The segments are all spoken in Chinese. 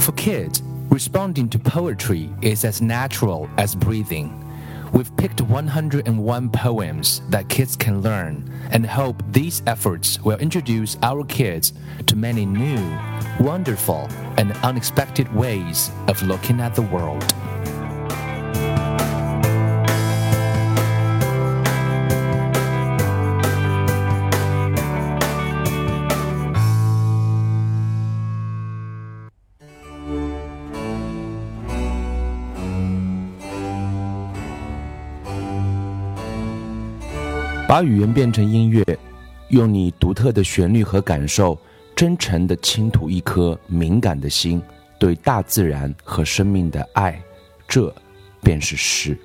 For kids, responding to poetry is as natural as breathing. We've picked 101 poems that kids can learn and hope these efforts will introduce our kids to many new, wonderful, and unexpected ways of looking at the world. 把语言变成音乐，用你独特的旋律和感受，真诚地倾吐一颗敏感的心，对大自然和生命的爱，这便是诗。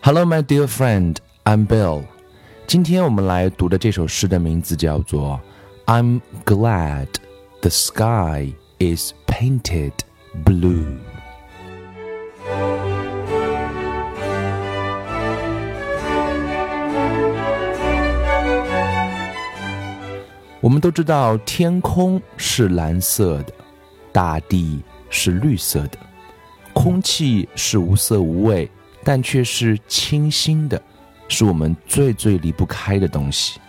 Hello, my dear friend, I'm Bill。今天我们来读的这首诗的名字叫做《I'm Glad the Sky is Painted Blue》。我们都知道，天空是蓝色的，大地是绿色的，空气是无色无味，但却是清新的，是我们最最离不开的东西。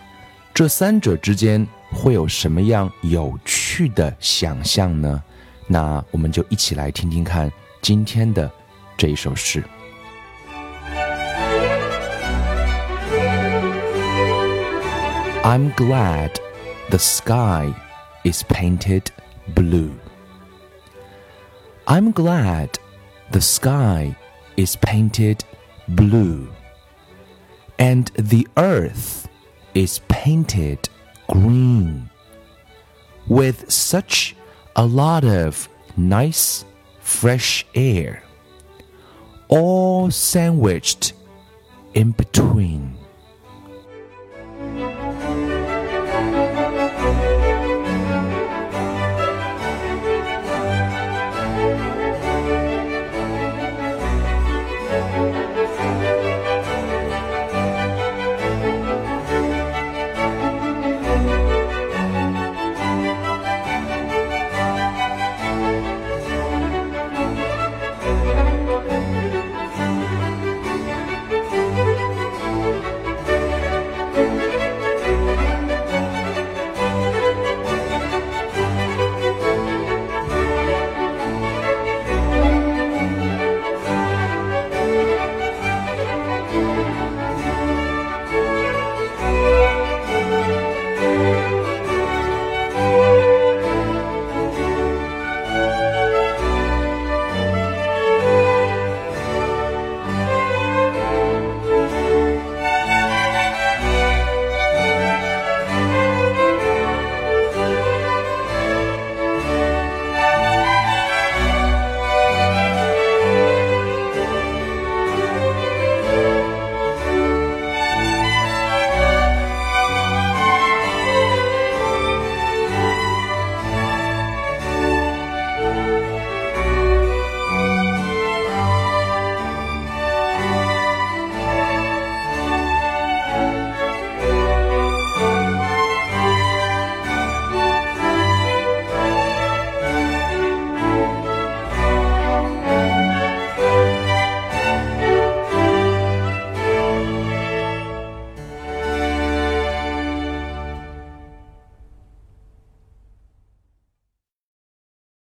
这三者之间会有什么样有趣的想象呢？那我们就一起来听听看今天的这一首诗。I'm glad. The sky is painted blue. I'm glad the sky is painted blue. And the earth is painted green. With such a lot of nice, fresh air, all sandwiched in between.